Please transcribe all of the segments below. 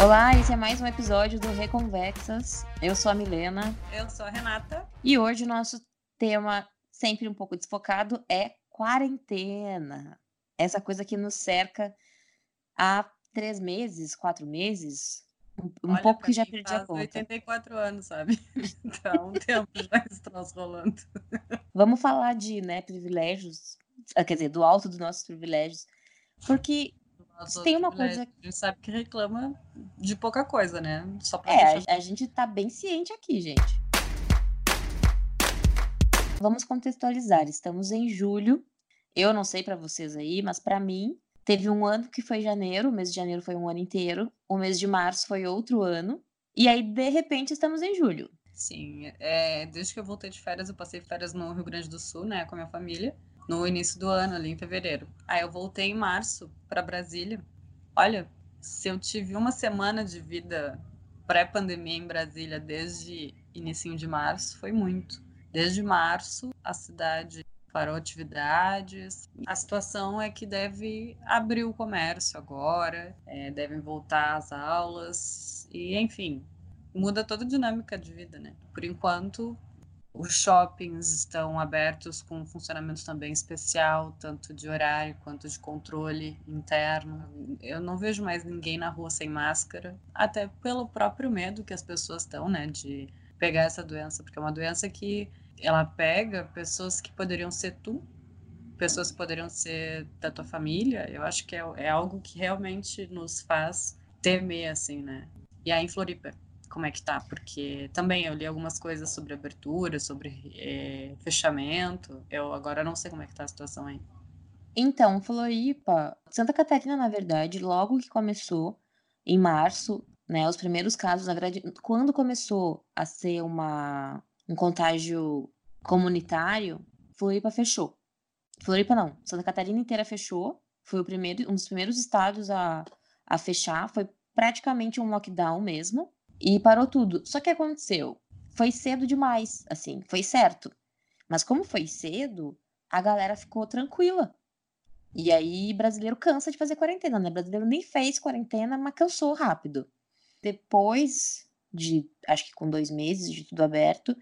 Olá, esse é mais um episódio do Reconvexas. Eu sou a Milena. Eu sou a Renata. E hoje o nosso tema, sempre um pouco desfocado, é quarentena. Essa coisa que nos cerca há três meses, quatro meses, um, Olha, pouco que já perdi a conta. 84 anos, sabe? Então, um tempo já esse troço rolando. Vamos falar de né, privilégios, ah, quer dizer, do alto dos nossos privilégios, porque Nossa, tem uma coisa. A gente sabe que reclama de pouca coisa, né? Só pra É, deixar... a, gente tá bem ciente aqui, gente. Vamos contextualizar. Estamos em julho. Eu não sei pra vocês aí, mas pra mim teve um ano que foi janeiro, o mês de janeiro foi um ano inteiro, o mês de março foi outro ano, e aí de repente estamos em julho. Sim, é, desde que eu voltei de férias, eu passei férias no Rio Grande do Sul, né, com a minha família, no início do ano, ali em fevereiro. Aí eu voltei em março pra Brasília. Olha, se eu tive uma semana de vida pré-pandemia em Brasília desde inicinho de março, foi muito. Desde março, a cidade parou atividades. A situação é que deve abrir o comércio agora, é, devem voltar às aulas, e enfim, muda toda a dinâmica de vida, né? Por enquanto, os shoppings estão abertos com um funcionamento também especial, tanto de horário quanto de controle interno. Eu não vejo mais ninguém na rua sem máscara, até pelo próprio medo que as pessoas estão, né, de pegar essa doença, porque é uma doença que ela pega pessoas que poderiam ser tu, pessoas que poderiam ser da tua família. Eu acho que é, é algo que realmente nos faz temer, assim, né? E aí em Floripa, como é que tá? Porque também eu li algumas coisas sobre abertura, sobre é, fechamento. Eu agora não sei como é que tá a situação aí. Então, Floripa, Santa Catarina, na verdade, logo que começou, em março, né, os primeiros casos, na verdade, quando começou a ser uma, um contágio comunitário, Floripa fechou. Floripa não, Santa Catarina inteira fechou, foi o primeiro, um dos primeiros estados a, a fechar, foi praticamente um lockdown mesmo, e parou tudo. Só que aconteceu, foi cedo demais, assim, foi certo. Mas como foi cedo, a galera ficou tranquila. E aí, brasileiro cansa de fazer quarentena, né? Brasileiro nem fez quarentena, mas cansou rápido. Depois de, acho que com dois meses de tudo aberto,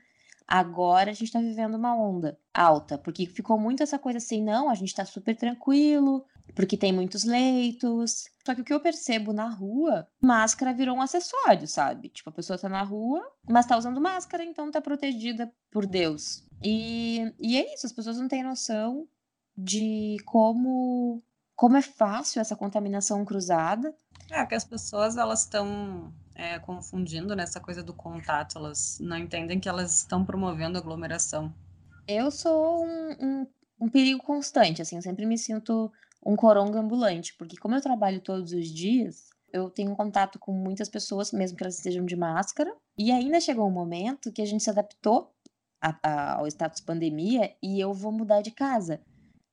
agora a gente tá vivendo uma onda alta, porque ficou muito essa coisa assim, não, a gente tá super tranquilo, porque tem muitos leitos. Só que o que eu percebo na rua, máscara virou um acessório, sabe? Tipo, a pessoa tá na rua, mas tá usando máscara, então tá protegida por Deus. E, e é isso, as pessoas não têm noção de como como é fácil essa contaminação cruzada. É que as pessoas elas estão é, confundindo nessa coisa do contato, elas não entendem que elas estão promovendo aglomeração. Eu sou um, um, um perigo constante, assim, eu sempre me sinto um coronga ambulante, porque como eu trabalho todos os dias, eu tenho contato com muitas pessoas, mesmo que elas estejam de máscara, e ainda chegou um momento que a gente se adaptou a, a, ao status pandemia e eu vou mudar de casa.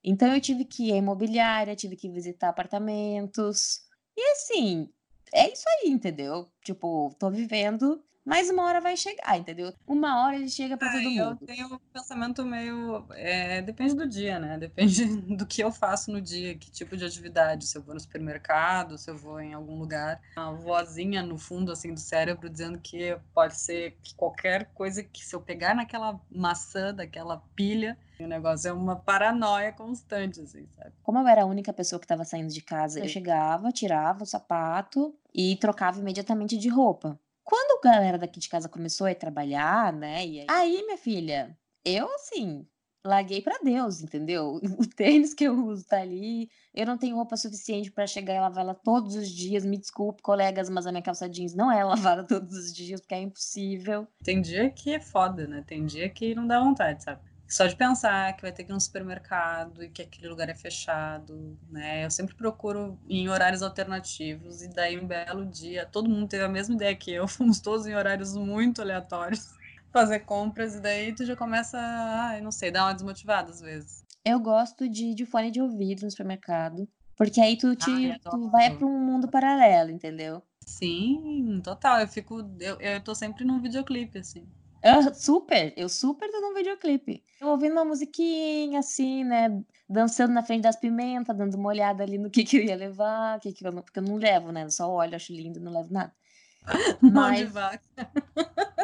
Então eu tive que ir à imobiliária, tive que visitar apartamentos. E assim, é isso aí, entendeu? Tipo, tô vivendo, mas uma hora vai chegar, entendeu? Uma hora ele chega pra Ah, todo eu mundo. tenho um pensamento meio. é, depende do dia, né? Depende do que eu faço no dia, que tipo de atividade. Se eu vou no supermercado, se eu vou em algum lugar. Uma vozinha no fundo, assim, do cérebro dizendo que pode ser que qualquer coisa que se eu pegar naquela maçã, daquela pilha, o negócio é uma paranoia constante, assim, sabe? Como eu era a única pessoa que estava saindo de casa, eu chegava, tirava o sapato e trocava imediatamente de roupa. Quando a galera daqui de casa começou a trabalhar, né? E aí, aí, minha filha, eu assim, larguei pra Deus, entendeu? O tênis que eu uso tá ali, eu não tenho roupa suficiente pra chegar e lavar ela todos os dias. Me desculpe, colegas, mas a minha calça jeans não é lavada todos os dias, porque é impossível. Tem dia que é foda, né? Tem dia que não dá vontade, sabe? Só de pensar que vai ter que ir no supermercado e que aquele lugar é fechado, né? Eu sempre procuro em horários alternativos e daí um belo dia, todo mundo teve a mesma ideia que eu, fomos todos em horários muito aleatórios fazer compras e daí tu já começa, ai, não sei, dar uma desmotivada às vezes. Eu gosto de de fone de ouvido no supermercado, porque aí tu, te, tu vai pra um mundo paralelo, entendeu? Sim, total. Eu fico, eu, eu tô sempre num videoclipe, assim. Eu, super, eu super tô num videoclipe. Eu ouvindo uma musiquinha, assim, né? dançando na frente das pimentas, dando uma olhada ali no que, que eu ia levar, que que eu não, porque eu não levo, né? Eu só olho, acho lindo, não levo nada. Mão de vaca.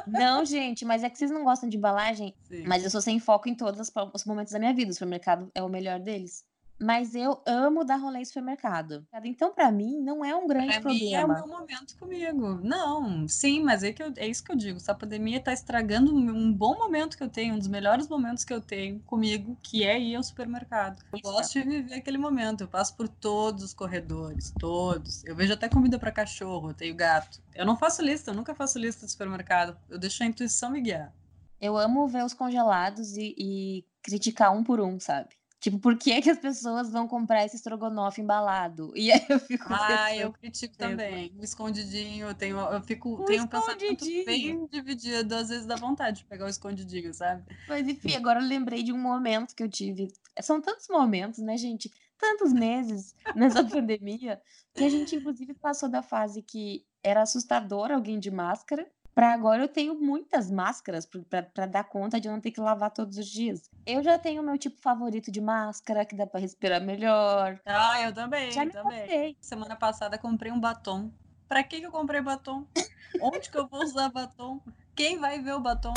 Não, gente, mas é que vocês não gostam de embalagem, Sim. mas eu sou sem foco em todos os os momentos da minha vida. O supermercado é o melhor deles. Mas eu amo dar rolê em supermercado. Então, pra mim, não é um grande Pra mim é o problema. meu momento comigo. Não, sim, mas é, que eu- é isso que eu digo. Essa pandemia tá estragando um bom momento que eu tenho, um dos melhores momentos que eu tenho comigo, que é ir ao supermercado. Eu Isso. gosto de viver aquele momento. Eu passo por todos os corredores, todos. Eu vejo até comida para cachorro, eu tenho gato. Eu não faço lista, eu nunca faço lista de supermercado. Eu deixo a intuição me guiar. Eu amo ver os congelados e, e criticar um por um, sabe? Tipo, por que, que as pessoas vão comprar esse estrogonofe embalado? E aí eu fico Ah, eu critico mesmo. também. O escondidinho, eu tenho, eu fico, O tenho um pensamento bem dividido, às vezes dá vontade de pegar o escondidinho, sabe? Mas enfim, agora eu lembrei de um momento que eu tive. São tantos momentos, né, gente? Tantos meses nessa pandemia, que a gente, inclusive, passou da fase que era assustador alguém de máscara, para agora eu tenho muitas máscaras para dar conta de eu não ter que lavar todos os dias. Eu já tenho o meu tipo favorito de máscara, que dá para respirar melhor. Ah, eu também, Já me também. passei. Semana passada comprei um batom. Pra que que eu comprei batom? Onde que eu vou usar batom? Quem vai ver o batom?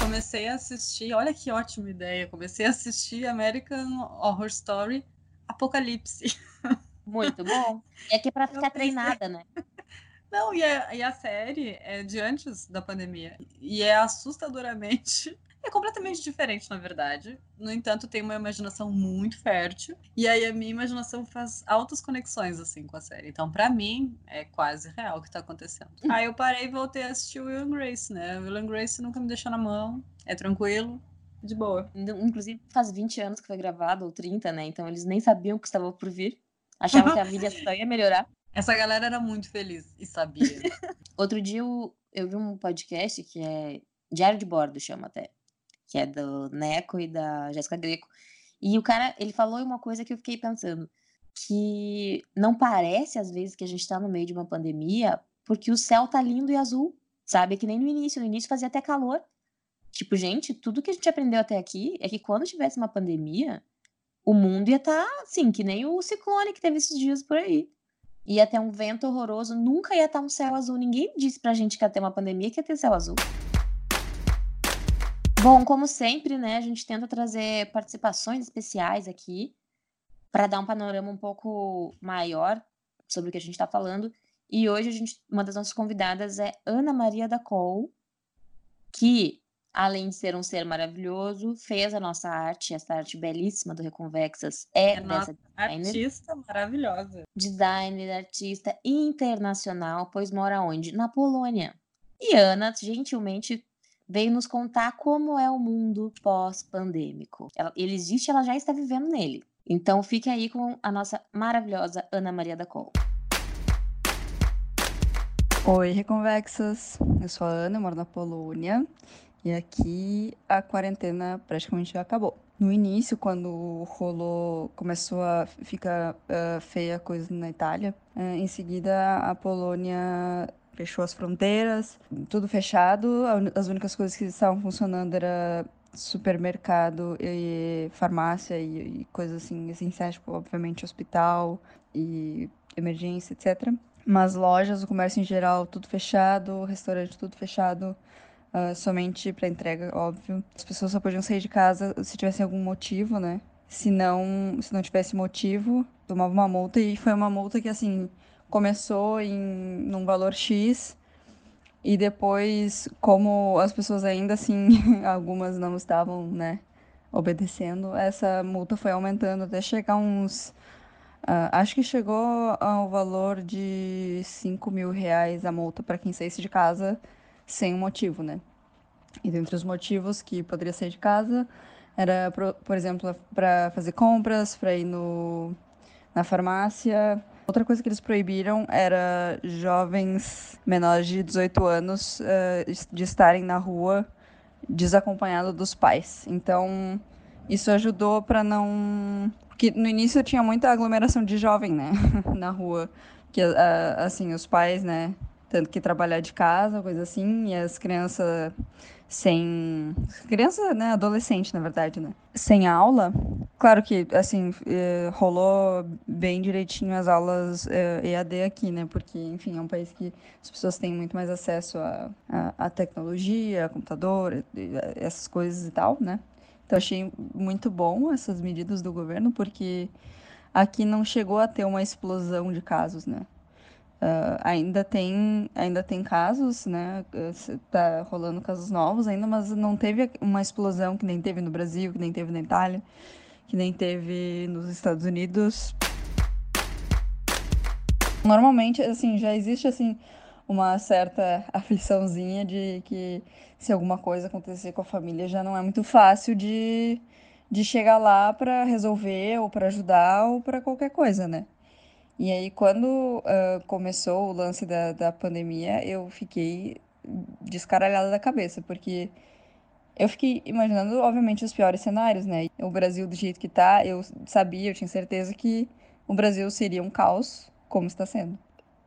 Comecei a assistir, olha que ótima ideia. Comecei a assistir American Horror Story Apocalipse. Muito bom. E aqui é para ficar pensei- treinada, né? Não, e a, e a série é de antes da pandemia. E é assustadoramente. É completamente diferente, na verdade. No entanto, tem uma imaginação muito fértil. E aí a minha imaginação faz altas conexões, assim, com a série. Então, pra mim, é quase real o que tá acontecendo. Aí eu parei e voltei a assistir o Will and Grace, né? O Will and Grace nunca me deixou na mão. É tranquilo, de boa. Inclusive, faz 20 anos que foi gravado, ou 30, né? Então eles nem sabiam o que estava por vir. Achavam que a vida só ia melhorar. Essa galera era muito feliz e sabia. Outro dia eu, eu vi um podcast que é Diário de Bordo, chama até. Que é do Neco e da Jéssica Greco. E o cara, ele falou uma coisa que eu fiquei pensando. Que não parece, às vezes, que a gente tá no meio de uma pandemia, porque o céu tá lindo e azul, sabe? É que nem no início. No início fazia até calor. Tipo, gente, tudo que a gente aprendeu até aqui é que quando tivesse uma pandemia, o mundo ia estar tá, assim, que nem o ciclone que teve esses dias por aí. Ia ter um vento horroroso, nunca ia estar um céu azul. Ninguém disse pra gente que ia ter uma pandemia que ia ter céu azul. Bom, como sempre, né, a gente tenta trazer participações especiais aqui para dar um panorama um pouco maior sobre o que a gente está falando. E hoje a gente, uma das nossas convidadas é Ana Maria da Col, que além de ser um ser maravilhoso, fez a nossa arte, essa arte belíssima do Reconvexas é, É dessa nossa designer, artista maravilhosa. designer, artista internacional, pois mora onde? Na Polônia. E Ana, gentilmente, veio nos contar como é o mundo pós-pandêmico. Ele existe, ela já está vivendo nele. Então fique aí com a nossa maravilhosa Ana Maria da Col. Oi, Reconvexas. Eu sou a Ana, moro na Polônia. E aqui a quarentena praticamente já acabou. No início, quando rolou, começou a ficar ah, feia a coisa na Itália, ah, em seguida a Polônia fechou as fronteiras, tudo fechado. As únicas coisas que estavam funcionando era supermercado e farmácia e, e coisas assim essenciais, tipo, obviamente hospital e emergência, etc. Mas lojas, o comércio em geral, tudo fechado, restaurante tudo fechado, ah, somente para entrega, óbvio. As pessoas só podiam sair de casa se tivesse algum motivo, né? Se não, se não tivesse motivo, tomava uma multa e foi uma multa que assim começou em num valor X e depois, como as pessoas ainda assim, algumas não estavam, né, obedecendo, essa multa foi aumentando até chegar uns ah, acho que chegou ao valor de 5 mil reais a multa para quem saísse de casa sem um motivo, né? E dentre os motivos que poderia sair de casa era, por exemplo, para fazer compras, para ir no, na farmácia. Outra coisa que eles proibiram era jovens menores de 18 anos eh, de estarem na rua desacompanhado dos pais. Então, isso ajudou para não. Porque no início tinha muita aglomeração de jovem, né? Na rua. Que, ah, assim, os pais, né? Tendo que trabalhar de casa, coisa assim, e as crianças sem. Criança, né? Adolescente, na verdade, né? Sem aula. Claro que, assim, eh, rolou bem direitinho as aulas eh, EAD aqui, né? Porque, enfim, é um país que as pessoas têm muito mais acesso à a, a, a, tecnologia, a computador, essas coisas e tal, né? Então, achei muito bom essas medidas do governo, porque aqui não chegou a ter uma explosão de casos, né? Uh, ainda tem ainda tem casos, né? Tá rolando casos novos ainda, mas não teve uma explosão que nem teve no Brasil, que nem teve na Itália, que nem teve nos Estados Unidos. Normalmente, assim, já existe assim uma certa afliçãozinha de que se alguma coisa acontecer com a família já não é muito fácil de, de chegar lá para resolver ou para ajudar ou para qualquer coisa, né? E aí, quando uh, começou o lance da, da pandemia, eu fiquei descaralhada da cabeça, porque eu fiquei imaginando, obviamente, os piores cenários, né? O Brasil, do jeito que tá, eu sabia, eu tinha certeza que o Brasil seria um caos, como está sendo.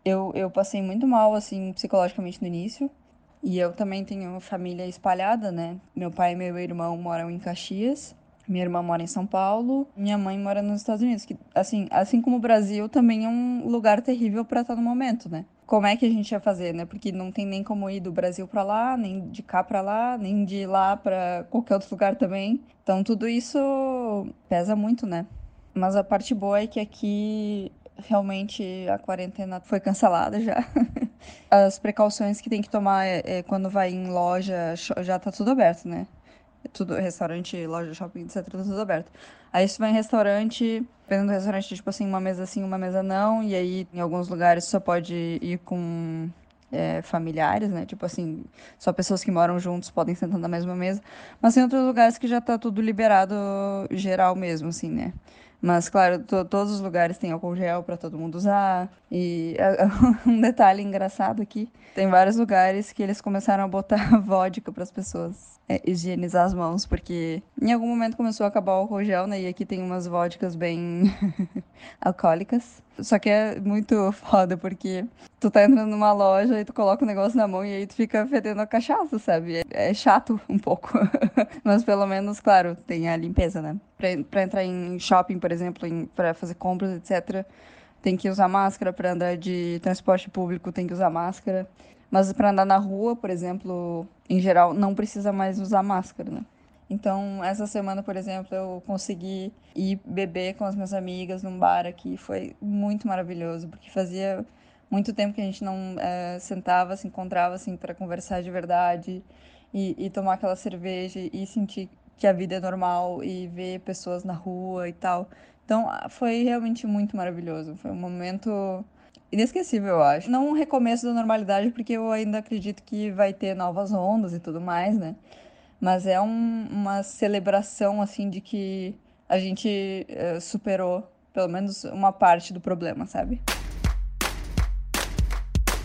Eu, eu passei muito mal, assim, psicologicamente no início. E eu também tenho família espalhada, né? Meu pai e meu irmão moram em Caxias. Minha irmã mora em São Paulo, minha mãe mora nos Estados Unidos, que assim, assim como o Brasil também é um lugar terrível para estar no momento, né? Como é que a gente ia fazer, né? Porque não tem nem como ir do Brasil para lá, nem de cá para lá, nem de lá para qualquer outro lugar também. Então tudo isso pesa muito, né? Mas a parte boa é que aqui realmente a quarentena foi cancelada já. As precauções que tem que tomar é, é, quando vai em loja já tá tudo aberto, né? Tudo, restaurante, loja, shopping, etc, tudo aberto. Aí você vai em restaurante, dependendo do restaurante, tipo assim, uma mesa sim, uma mesa não, e aí em alguns lugares só pode ir com é, familiares, né? Tipo assim, só pessoas que moram juntos podem sentar na mesma mesa. Mas tem outros lugares que já tá tudo liberado geral mesmo, assim, né? Mas, claro, todos os lugares têm álcool gel para todo mundo usar. E um detalhe engraçado aqui: tem vários lugares que eles começaram a botar vodka para as pessoas é, higienizar as mãos, porque em algum momento começou a acabar o álcool gel, né? E aqui tem umas vodkas bem alcoólicas. Só que é muito foda, porque tu tá entrando numa loja e tu coloca o negócio na mão e aí tu fica fedendo a cachaça, sabe? É, é chato um pouco. Mas pelo menos, claro, tem a limpeza, né? Pra, pra entrar em shopping, por exemplo, em, pra fazer compras, etc., tem que usar máscara. Pra andar de transporte público, tem que usar máscara. Mas para andar na rua, por exemplo, em geral, não precisa mais usar máscara, né? Então, essa semana, por exemplo, eu consegui ir beber com as minhas amigas num bar aqui. Foi muito maravilhoso, porque fazia muito tempo que a gente não é, sentava, se encontrava assim para conversar de verdade e, e tomar aquela cerveja e sentir que a vida é normal e ver pessoas na rua e tal. Então, foi realmente muito maravilhoso. Foi um momento inesquecível, eu acho. Não um recomeço da normalidade, porque eu ainda acredito que vai ter novas ondas e tudo mais, né? Mas é um, uma celebração, assim, de que a gente uh, superou pelo menos uma parte do problema, sabe?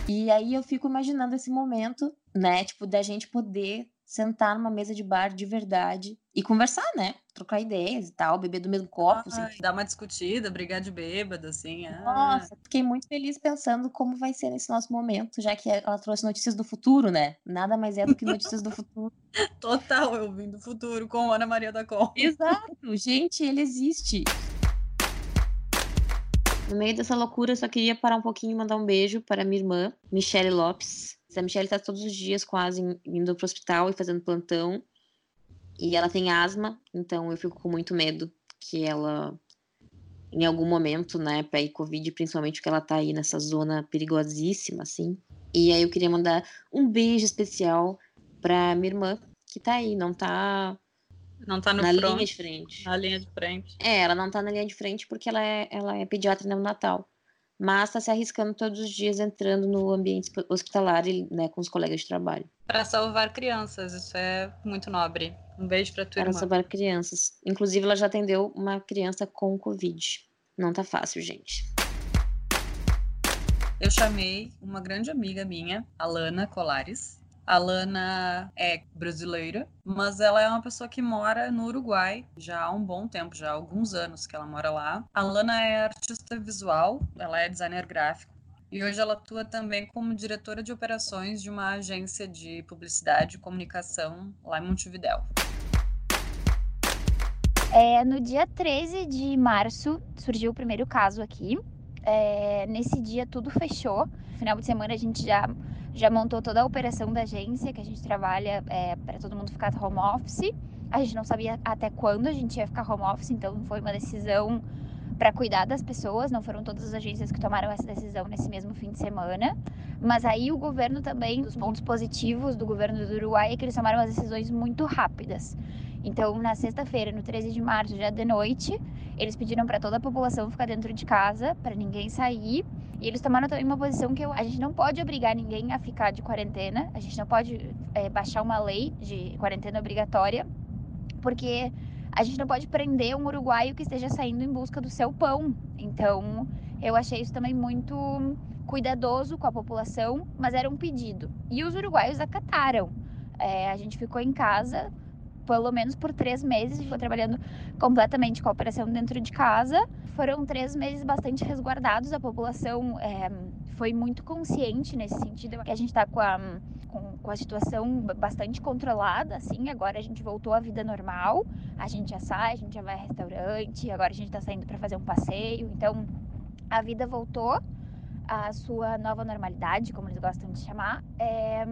E aí eu fico imaginando esse momento, né? Tipo, da gente poder sentar numa mesa de bar de verdade e conversar, né? Trocar ideias e tal, beber do mesmo copo. Ai, assim. Dar uma discutida, brigar de bêbado, assim. Ah. Nossa, fiquei muito feliz pensando como vai ser nesse nosso momento, já que ela trouxe notícias do futuro, né? Nada mais é do que notícias do futuro. Total, eu vim do futuro com Ana Maria da Costa. Exato, gente, ele existe. No meio dessa loucura, eu só queria parar um pouquinho e mandar um beijo para minha irmã, Michelle Lopes, a Michelle está todos os dias quase indo para o hospital e fazendo plantão. E ela tem asma, então eu fico com muito medo que ela, em algum momento, né, pegue Covid, principalmente porque ela tá aí nessa zona perigosíssima, assim. E aí eu queria mandar um beijo especial pra minha irmã, que tá aí, não tá. Não tá no na front, linha de frente. Na linha de frente. É, ela não tá na linha de frente porque ela é, ela é pediatra neonatal mas está se arriscando todos os dias entrando no ambiente hospitalar né, com os colegas de trabalho. Para salvar crianças, isso é muito nobre. Um beijo para tua Para salvar crianças. Inclusive, ela já atendeu uma criança com Covid. Não tá fácil, gente. Eu chamei uma grande amiga minha, Alana Colares, a Lana é brasileira, mas ela é uma pessoa que mora no Uruguai já há um bom tempo, já há alguns anos que ela mora lá. A Lana é artista visual, ela é designer gráfico. E hoje ela atua também como diretora de operações de uma agência de publicidade e comunicação lá em Montevidéu. É, no dia 13 de março surgiu o primeiro caso aqui. É, nesse dia tudo fechou. Final de semana a gente já, já montou toda a operação da agência, que a gente trabalha é, para todo mundo ficar home office. A gente não sabia até quando a gente ia ficar home office, então foi uma decisão para cuidar das pessoas, não foram todas as agências que tomaram essa decisão nesse mesmo fim de semana. Mas aí o governo também, os pontos positivos do governo do Uruguai é que eles tomaram as decisões muito rápidas. Então, na sexta-feira, no 13 de março, já de noite, eles pediram para toda a população ficar dentro de casa, para ninguém sair. E eles tomaram também uma posição que a gente não pode obrigar ninguém a ficar de quarentena, a gente não pode é, baixar uma lei de quarentena obrigatória, porque a gente não pode prender um uruguaio que esteja saindo em busca do seu pão. Então, eu achei isso também muito cuidadoso com a população, mas era um pedido. E os uruguaios acataram. É, a gente ficou em casa pelo menos por três meses, ficou trabalhando completamente com a operação dentro de casa. Foram três meses bastante resguardados, a população é, foi muito consciente nesse sentido, que a gente está com a, com, com, a situação bastante controlada, assim, agora a gente voltou à vida normal, a gente já sai, a gente já vai a restaurante, agora a gente está saindo para fazer um passeio, então a vida voltou à sua nova normalidade, como eles gostam de chamar, é,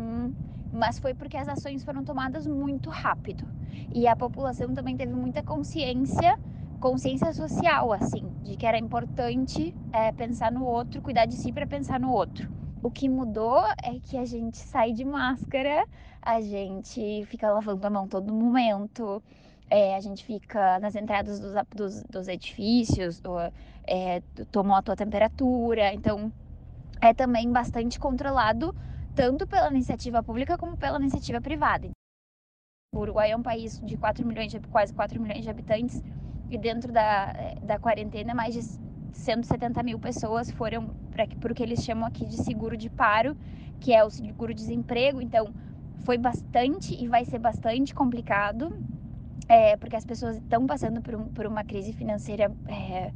mas foi porque as ações foram tomadas muito rápido e a população também teve muita consciência consciência social, assim, de que era importante é, pensar no outro, cuidar de si para pensar no outro. O que mudou é que a gente sai de máscara, a gente fica lavando a mão todo momento, é, a gente fica nas entradas dos, dos, dos edifícios, do, é, tomou a tua temperatura, então é também bastante controlado tanto pela iniciativa pública como pela iniciativa privada. O Uruguai é um país de 4 milhões, de, quase 4 milhões de habitantes, e dentro da, da quarentena, mais de 170 mil pessoas foram para o que eles chamam aqui de seguro de paro, que é o seguro-desemprego. Então, foi bastante e vai ser bastante complicado, é, porque as pessoas estão passando por, um, por, uma crise financeira é,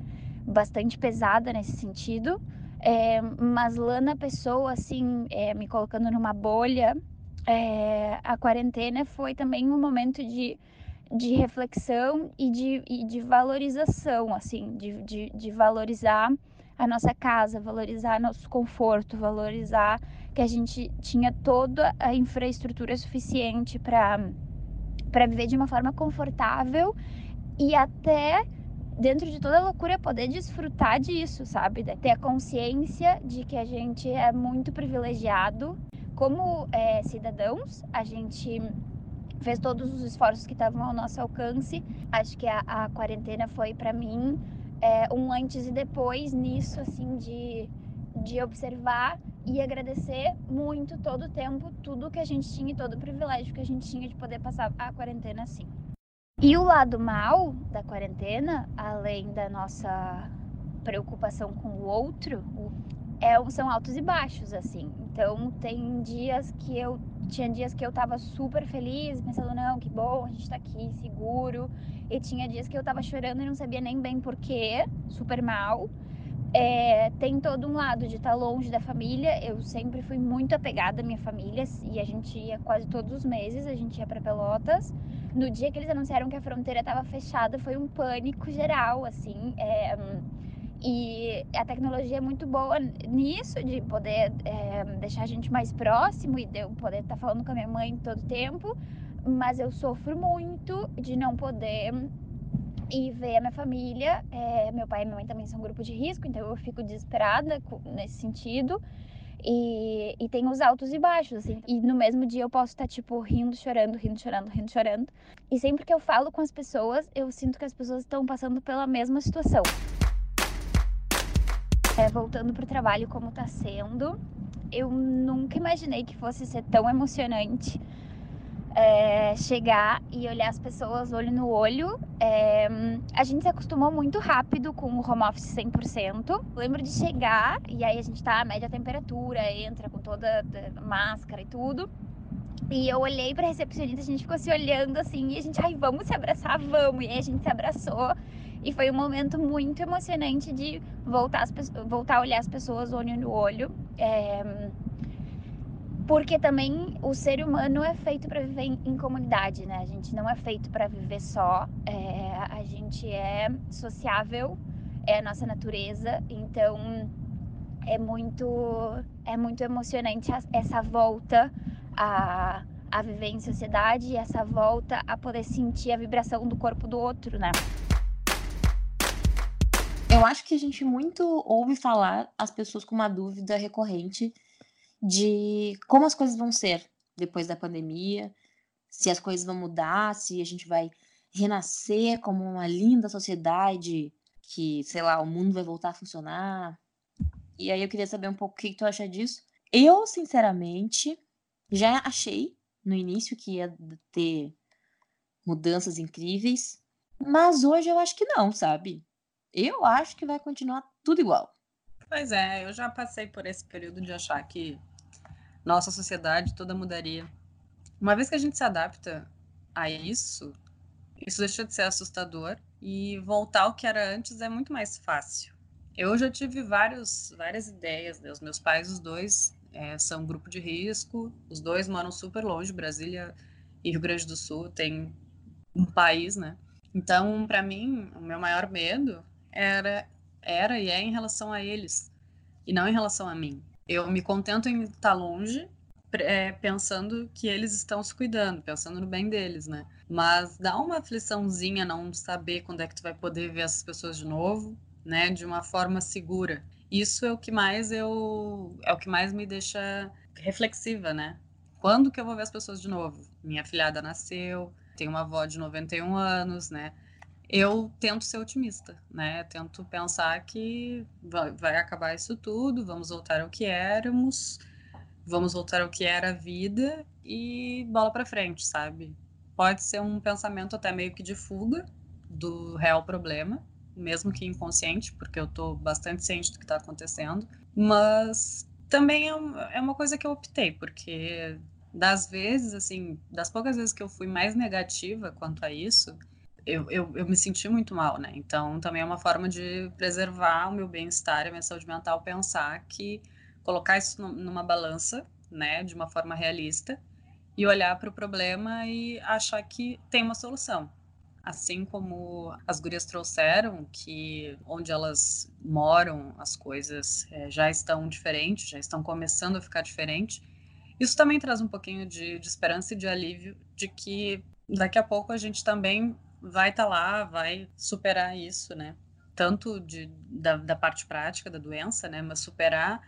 bastante pesada nesse sentido. É, mas lá na pessoa, assim, é, me colocando numa bolha, é, a quarentena foi também um momento de de reflexão e de, e de valorização, assim, de, de, de valorizar a nossa casa, valorizar nosso conforto, valorizar que a gente tinha toda a infraestrutura suficiente para para viver de uma forma confortável e até dentro de toda a loucura poder desfrutar disso, sabe? Ter a consciência de que a gente é muito privilegiado como é, cidadãos, a gente fez todos os esforços que estavam ao nosso alcance. Acho que a, a quarentena foi para mim é, um antes e depois nisso, assim, de, de observar e agradecer muito todo o tempo, tudo que a gente tinha e todo o privilégio que a gente tinha de poder passar a quarentena assim. E o lado mal da quarentena, além da nossa preocupação com o outro, é, são altos e baixos, assim. Então, tem dias que eu tinha dias que eu tava super feliz, pensando, não, que bom, a gente tá aqui, seguro. E tinha dias que eu tava chorando e não sabia nem bem porquê, super mal. É, tem todo um lado de estar tá longe da família. Eu sempre fui muito apegada à minha família e a gente ia quase todos os meses, a gente ia para Pelotas. No dia que eles anunciaram que a fronteira estava fechada, foi um pânico geral, assim. É, e a tecnologia é muito boa nisso, de poder é, deixar a gente mais próximo e de eu poder estar tá falando com a minha mãe todo tempo. Mas eu sofro muito de não poder ir ver a minha família. É, meu pai e minha mãe também são um grupo de risco, então eu fico desesperada nesse sentido. E, e tem os altos e baixos, assim. E no mesmo dia eu posso estar, tipo, rindo, chorando, rindo, chorando, rindo, chorando. E sempre que eu falo com as pessoas, eu sinto que as pessoas estão passando pela mesma situação. É, voltando pro trabalho como tá sendo, eu nunca imaginei que fosse ser tão emocionante é, chegar e olhar as pessoas olho no olho. É, a gente se acostumou muito rápido com o home office 100%. Lembro de chegar e aí a gente tá a média temperatura, entra com toda máscara e tudo. E eu olhei pra recepcionista, a gente ficou se olhando assim, e a gente, ai, vamos se abraçar, vamos. E aí a gente se abraçou E foi um momento muito emocionante de voltar, as, voltar a olhar as pessoas olho no olho. É, porque também o ser humano é feito para viver em, em, comunidade, né? A gente não é feito para viver só, é, a gente é sociável, é a nossa natureza, então é muito é muito emocionante essa volta a, a viver em sociedade essa volta a poder sentir a vibração do corpo do outro, né? Eu acho que a gente muito ouve falar as pessoas com uma dúvida recorrente de como as coisas vão ser depois da pandemia, se as coisas vão mudar, se a gente vai renascer como uma linda sociedade que, sei lá, o mundo vai voltar a funcionar. E aí eu queria saber um pouco o que, tu acha disso. Eu, sinceramente, já achei no início que ia ter mudanças incríveis, mas hoje eu acho que não, sabe? Eu acho que vai continuar tudo igual. Pois é, eu já passei por esse período de achar que nossa sociedade toda mudaria. Uma vez que a gente se adapta a isso, isso deixa de ser assustador e voltar ao que era antes é muito mais fácil. Eu já tive vários, várias ideias, né? Os meus pais, os dois, é, são grupo de risco, os dois moram super longe, Brasília e Rio Grande do Sul tem um país, né? Então, para mim, o meu maior medo era, era e é em relação a eles, e não em relação a mim. Eu me contento em estar longe, é, pensando que eles estão se cuidando, pensando no bem deles, né? Mas dá uma afliçãozinha não saber quando é que tu vai poder ver essas pessoas de novo, né? De uma forma segura. Isso é o que mais eu é o que mais me deixa reflexiva, né? Quando que eu vou ver as pessoas de novo? Minha filhada nasceu, tenho uma avó de 91 anos, né? Eu tento ser otimista, né? Tento pensar que vai, vai, acabar isso tudo, vamos voltar ao que éramos, vamos voltar ao que era a vida e bola para frente, sabe? Pode ser um pensamento até meio que de fuga do real problema, mesmo que inconsciente, porque eu tô bastante ciente do que está acontecendo, mas também é, é uma coisa que eu optei, porque das vezes, assim, das poucas vezes que eu fui mais negativa quanto a isso, eu, eu, eu me senti muito mal, né? Então, também é uma forma de preservar o meu bem-estar e a minha saúde mental, pensar que colocar isso numa balança, né, de uma forma realista, e olhar para o problema e achar que tem uma solução. Assim como as gurias trouxeram, que onde elas moram, as coisas é, já estão diferentes, já estão começando a ficar diferentes. Isso também traz um pouquinho de, de esperança e de alívio de que daqui a pouco a gente também vai estar tá lá, vai superar isso, né? Tanto de, da, da, parte prática da doença, né? Mas superar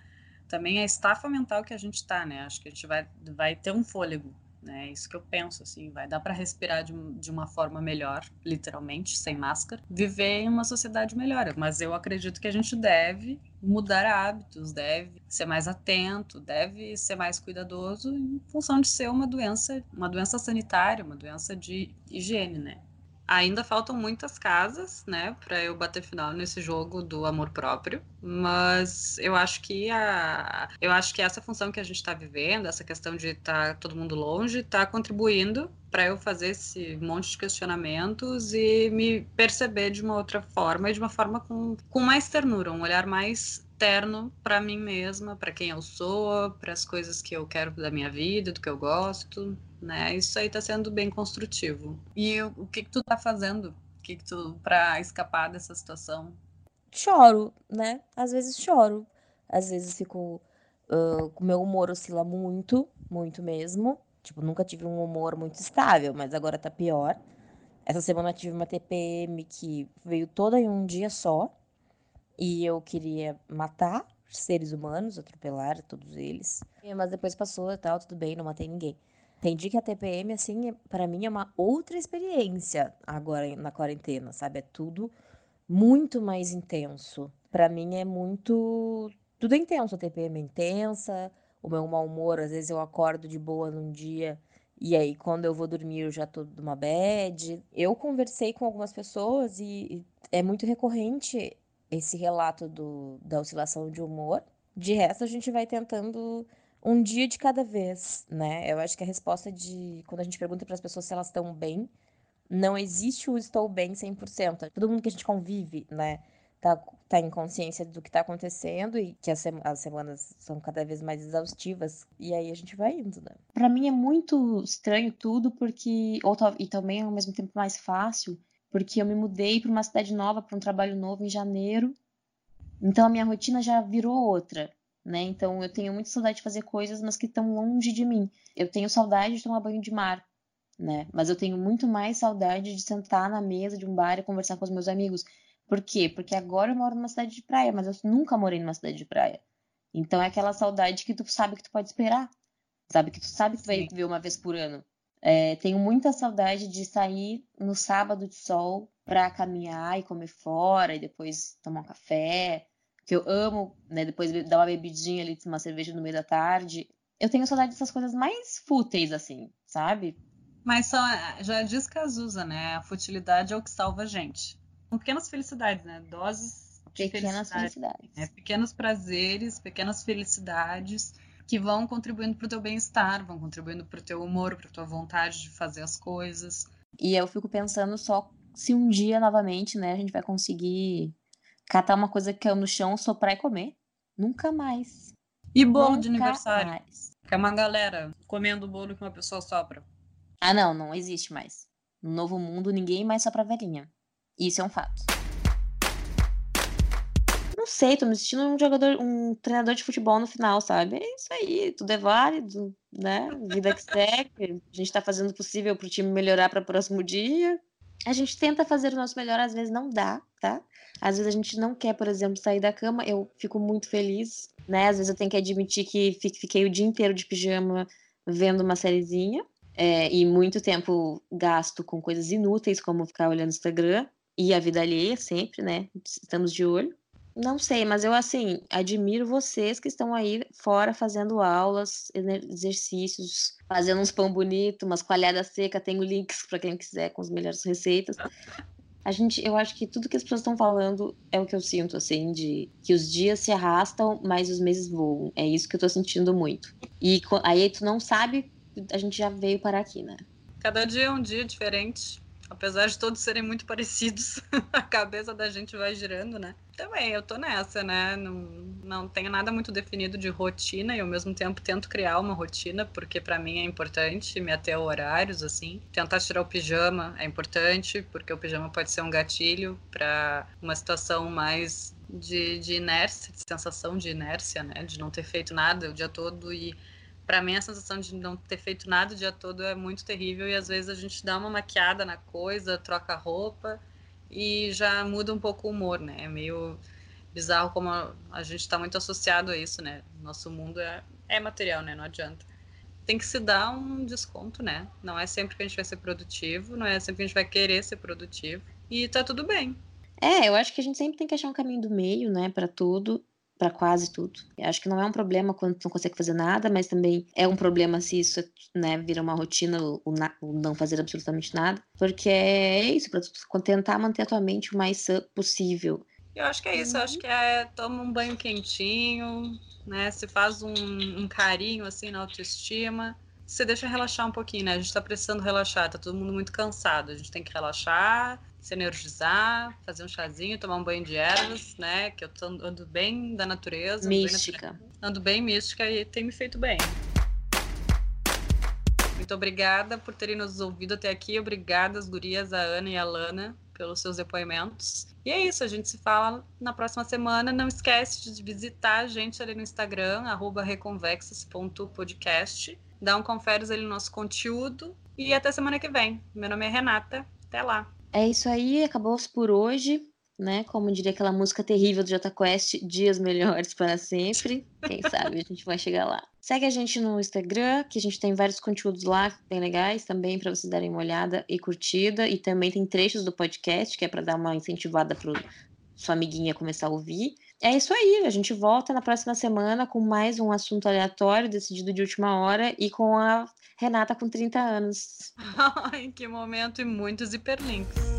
também a estafa mental que a gente está, né? Acho que a gente vai, vai ter um fôlego, né? Isso que eu penso, assim, vai dar para respirar de, de uma forma melhor, literalmente, sem máscara, viver em uma sociedade melhor. Mas eu acredito que a gente deve mudar hábitos, deve ser mais atento, deve ser mais cuidadoso em função de ser uma doença, uma doença sanitária, uma doença de higiene, né? Ainda faltam muitas casas, né, para eu bater final nesse jogo do amor próprio, mas eu acho que a eu acho que essa função que a gente está vivendo, essa questão de estar tá todo mundo longe, está contribuindo para eu fazer esse monte de questionamentos e me perceber de uma outra forma de uma forma com, com mais ternura, um olhar mais terno para mim mesma, para quem eu sou, para as coisas que eu quero da minha vida, do que eu gosto né? Isso aí tá sendo bem construtivo. E o, o que que tu tá fazendo? O que que tu para escapar dessa situação? Choro, né? Às vezes choro. Às vezes fico uh, o meu humor oscila muito, muito mesmo. Tipo, nunca tive um humor muito estável, mas agora tá pior. Essa semana tive uma TPM que veio toda em um dia só. E eu queria matar seres humanos, atropelar todos eles. Mas depois passou e tal, tudo bem, não matei ninguém. Entendi que a TPM, assim, é, para mim é uma outra experiência agora na quarentena, sabe? É tudo muito mais intenso. Para mim é muito. Tudo é intenso. A TPM é intensa, o meu mau humor, às vezes eu acordo de boa num dia e aí quando eu vou dormir eu já tô numa bad. Eu conversei com algumas pessoas e é muito recorrente esse relato do, da oscilação de humor. De resto, a gente vai tentando um dia de cada vez, né? Eu acho que a resposta de quando a gente pergunta para as pessoas se elas estão bem, Não existe o estou bem 100%. Todo mundo que a gente convive, né? Tá, tá em consciência do que tá acontecendo e que as, as semanas são cada vez mais exaustivas. E aí a gente vai indo, né? Pra mim é muito estranho tudo, porque. Ou, e também ao mesmo tempo mais fácil, porque eu me mudei para uma cidade nova, para um trabalho novo em janeiro. Então a minha rotina já virou outra né? Então eu tenho muita saudade de fazer coisas, mas que estão longe de mim. Eu tenho saudade de tomar banho de mar, né? Mas eu tenho muito mais saudade de sentar na mesa de um bar e conversar com os meus amigos. Por quê? Porque agora eu moro numa cidade de praia, mas eu nunca morei numa cidade de praia. Então é aquela saudade que tu sabe que tu pode esperar. Sabe que tu sabe que tu vai ver uma vez por ano. É, tenho muita saudade de sair no sábado de sol pra caminhar e comer fora e depois tomar um café que eu amo, né? Depois dar uma bebidinha ali, uma cerveja no meio da tarde. Eu tenho saudade dessas coisas mais fúteis, assim, sabe? Mas só, já diz Cazuza, né? A futilidade é o que salva a gente. São pequenas felicidades, né? Doses de pequenas felicidades. felicidades. Né? Pequenos prazeres, pequenas felicidades que vão contribuindo para o teu bem-estar, vão contribuindo para o teu humor, para tua vontade de fazer as coisas. E eu fico pensando só se um dia novamente, né, a gente vai conseguir catar uma coisa que caiu no chão, soprar e comer. Nunca mais. E bolo Nunca de aniversário? Mais. Que é uma galera comendo bolo que uma pessoa sopra. Ah, não, não existe mais. No novo mundo, ninguém mais sopra velhinha. Isso é um fato. Não sei, tô me sentindo um jogador, um treinador de futebol no final, sabe? É isso aí, tudo é válido, né? Vida que segue. A gente tá fazendo o possível pro time melhorar para o próximo dia. A gente tenta fazer o nosso melhor, às vezes não dá, tá? Às vezes a gente não quer, por exemplo, sair da cama. Eu fico muito feliz, né? Às vezes eu tenho que admitir que fiquei o dia inteiro de pijama vendo uma sériezinha. É, e muito tempo gasto com coisas inúteis, como ficar olhando Instagram. E a vida alheia sempre, né? Estamos de olho. Não sei, mas eu, assim, admiro vocês que estão aí fora fazendo aulas, exercícios, fazendo uns pão bonito, umas coalhadas secas. Tenho links para quem quiser com as melhores receitas a gente, eu acho que tudo que as pessoas estão falando é o que eu sinto, assim, de que os dias se arrastam, mas os meses voam. É isso que eu tô sentindo muito. E aí tu não sabe, a gente já veio para aqui, né? Cada dia é um dia diferente. Apesar de todos serem muito parecidos, a cabeça da gente vai girando, né? Também, eu tô nessa, né? Não, não tenho nada muito definido de rotina e ao mesmo tempo tento criar uma rotina, porque para mim é importante me ater a horários, assim. Tentar tirar o pijama é importante, porque o pijama pode ser um gatilho para uma situação mais de, de inércia, de sensação de inércia, né? De não ter feito nada o dia todo e para mim a sensação de não ter feito nada o dia todo é muito terrível e às vezes a gente dá uma maquiada na coisa, troca roupa e já muda um pouco o humor, né? É meio bizarro como a, gente está muito associado a isso, né? Nosso mundo é, é material, né? Não adianta. Tem que se dar um desconto, né? Não é sempre que a gente vai ser produtivo, não é sempre que a gente vai querer ser produtivo e tá tudo bem. É, eu acho que a gente sempre tem que achar um caminho do meio, né, para tudo para quase tudo. Eu acho que não é um problema quando tu não consegue fazer nada, mas também é um problema se isso né, vira uma rotina, o, o não fazer absolutamente nada, porque é isso, para tu tentar manter a tua mente o mais possível. Eu acho que é isso, eu acho que é toma um banho quentinho, né? Se faz um, um carinho assim na autoestima, você deixa relaxar um pouquinho, né? A gente tá precisando relaxar, tá todo mundo muito cansado. A gente tem que relaxar, se energizar, fazer um chazinho, tomar um banho de ervas, né? Que eu tô, ando bem da natureza. Mística. Ando bem, ando bem mística e tem me feito bem. Muito obrigada por terem nos ouvido até aqui. Obrigada, as gurias, a Ana e a Lana, pelos seus depoimentos. E é isso, a gente se fala na próxima semana. Não esquece de visitar a gente ali no Instagram, reconvexas.podcast. Dá um conferes ali no nosso conteúdo. E até semana que vem. Meu nome é Renata. Até lá. É isso aí, acabou por hoje, né? Como diria aquela música terrível do Jota Quest, dias melhores para sempre. Quem sabe a gente vai chegar lá. Segue a gente no Instagram, que a gente tem vários conteúdos lá bem legais também para vocês darem uma olhada e curtida. E também tem trechos do podcast, que é para dar uma incentivada para sua amiguinha começar a ouvir. É isso aí, a gente volta na próxima semana com mais um assunto aleatório decidido de última hora e com a Renata com 30 anos. Ai, que momento e muitos hiperlinks.